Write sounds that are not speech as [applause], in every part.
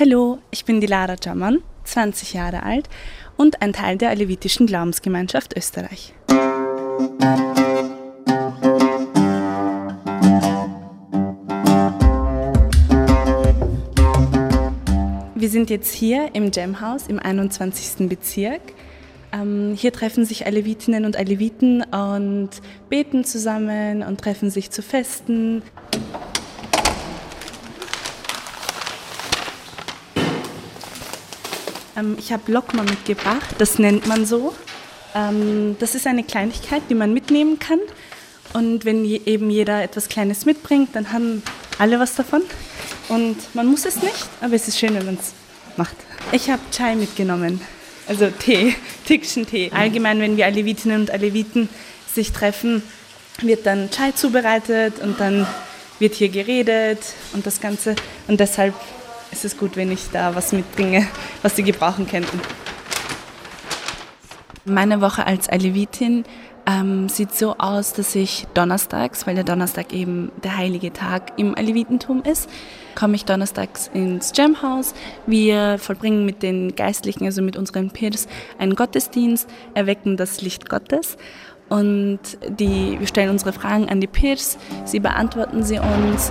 Hallo, ich bin die Lara Jaman, 20 Jahre alt und ein Teil der Alevitischen Glaubensgemeinschaft Österreich. Wir sind jetzt hier im Jamhaus im 21. Bezirk. Ähm, hier treffen sich Alevitinnen und Aleviten und beten zusammen und treffen sich zu Festen. Ähm, ich habe Lokma mitgebracht, das nennt man so. Ähm, das ist eine Kleinigkeit, die man mitnehmen kann. Und wenn eben jeder etwas Kleines mitbringt, dann haben alle was davon. Und man muss es nicht, aber es ist schön, wenn man es macht. Ich habe Chai mitgenommen, also Tee, [laughs] türkischen Tee. Allgemein, wenn wir Alevitinnen und Aleviten sich treffen, wird dann Chai zubereitet und dann wird hier geredet und das Ganze. Und deshalb ist es gut, wenn ich da was mitbringe, was sie gebrauchen könnten. Meine Woche als Alevitin ähm, sieht so aus, dass ich donnerstags, weil der Donnerstag eben der heilige Tag im Alevitentum ist, komme ich donnerstags ins Jamhaus. Wir vollbringen mit den Geistlichen, also mit unseren Peers, einen Gottesdienst, erwecken das Licht Gottes und die, wir stellen unsere Fragen an die Peers, sie beantworten sie uns.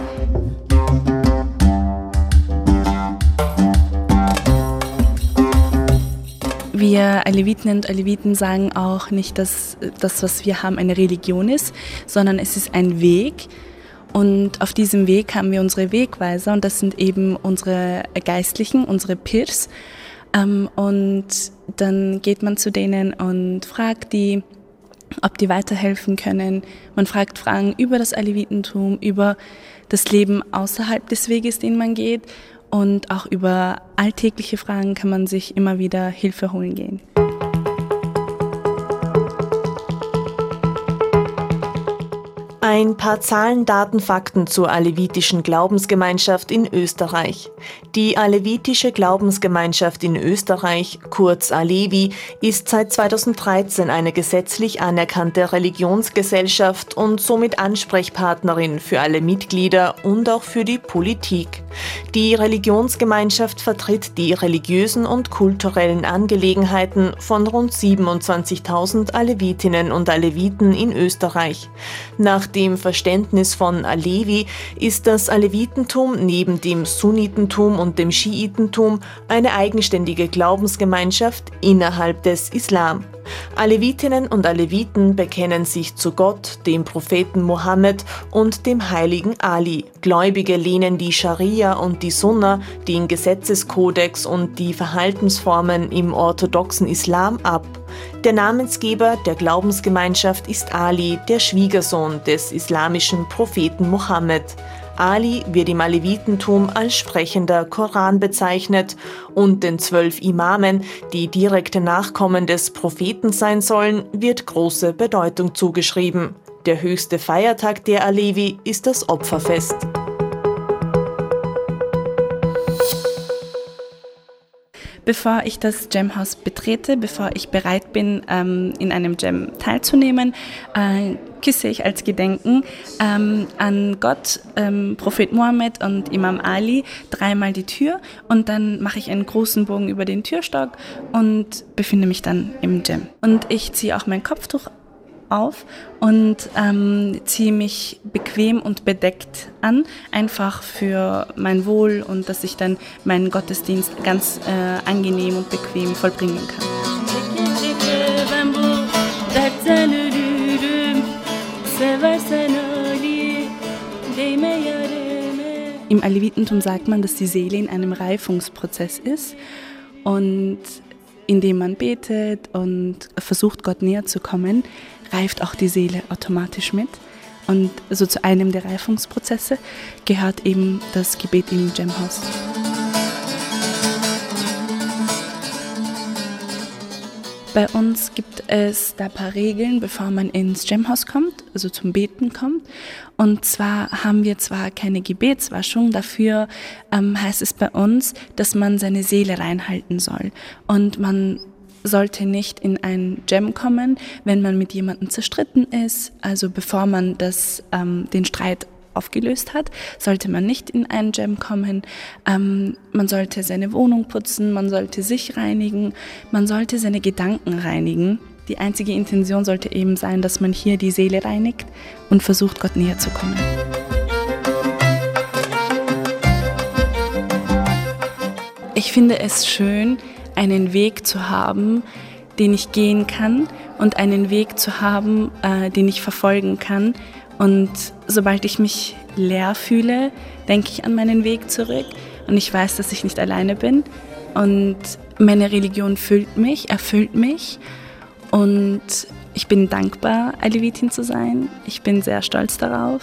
Wir Aleviten und Aleviten sagen auch nicht, dass das, was wir haben, eine Religion ist, sondern es ist ein Weg. Und auf diesem Weg haben wir unsere Wegweiser und das sind eben unsere Geistlichen, unsere Peers. Ähm, und dann geht man zu denen und fragt die, ob die weiterhelfen können. Man fragt Fragen über das Alevitentum, über das Leben außerhalb des Weges, den man geht und auch über alltägliche Fragen kann man sich immer wieder Hilfe holen gehen. Ein paar Zahlen, Daten, Fakten zur alevitischen Glaubensgemeinschaft in Österreich. Die alevitische Glaubensgemeinschaft in Österreich, kurz Alevi, ist seit 2013 eine gesetzlich anerkannte Religionsgesellschaft und somit Ansprechpartnerin für alle Mitglieder und auch für die Politik. Die Religionsgemeinschaft vertritt die religiösen und kulturellen Angelegenheiten von rund 27.000 Alevitinnen und Aleviten in Österreich. Nach dem Verständnis von Alevi ist das Alevitentum neben dem Sunnitentum und dem Schiitentum eine eigenständige Glaubensgemeinschaft innerhalb des Islam. Alevitinnen und Aleviten bekennen sich zu Gott, dem Propheten Mohammed und dem heiligen Ali. Gläubige lehnen die Scharia und die Sunna, den Gesetzeskodex und die Verhaltensformen im orthodoxen Islam ab. Der Namensgeber der Glaubensgemeinschaft ist Ali, der Schwiegersohn des islamischen Propheten Mohammed. Ali wird im Alevitentum als sprechender Koran bezeichnet und den zwölf Imamen, die direkte Nachkommen des Propheten sein sollen, wird große Bedeutung zugeschrieben. Der höchste Feiertag der Alevi ist das Opferfest. Bevor ich das Jamhaus betrete, bevor ich bereit bin, ähm, in einem Jam teilzunehmen, äh, küsse ich als Gedenken ähm, an Gott, ähm, Prophet Mohammed und Imam Ali dreimal die Tür und dann mache ich einen großen Bogen über den Türstock und befinde mich dann im Jam. Und ich ziehe auch mein Kopftuch auf und ähm, ziehe mich bequem und bedeckt an, einfach für mein Wohl und dass ich dann meinen Gottesdienst ganz äh, angenehm und bequem vollbringen kann. Im Alevitentum sagt man, dass die Seele in einem Reifungsprozess ist und indem man betet und versucht, Gott näher zu kommen, reift auch die Seele automatisch mit. Und so zu einem der Reifungsprozesse gehört eben das Gebet im Gemhaus. Bei uns gibt es da ein paar Regeln, bevor man ins Gemhaus kommt, also zum Beten kommt. Und zwar haben wir zwar keine Gebetswaschung, dafür ähm, heißt es bei uns, dass man seine Seele reinhalten soll. Und man sollte nicht in ein Jam kommen, wenn man mit jemandem zerstritten ist, also bevor man das, ähm, den Streit aufgelöst hat, sollte man nicht in einen Jam kommen. Ähm, man sollte seine Wohnung putzen, man sollte sich reinigen, man sollte seine Gedanken reinigen. Die einzige Intention sollte eben sein, dass man hier die Seele reinigt und versucht, Gott näher zu kommen. Ich finde es schön, einen Weg zu haben, den ich gehen kann und einen Weg zu haben, äh, den ich verfolgen kann. Und sobald ich mich leer fühle, denke ich an meinen Weg zurück und ich weiß, dass ich nicht alleine bin. Und meine Religion füllt mich, erfüllt mich. Und ich bin dankbar, Alevitin zu sein. Ich bin sehr stolz darauf.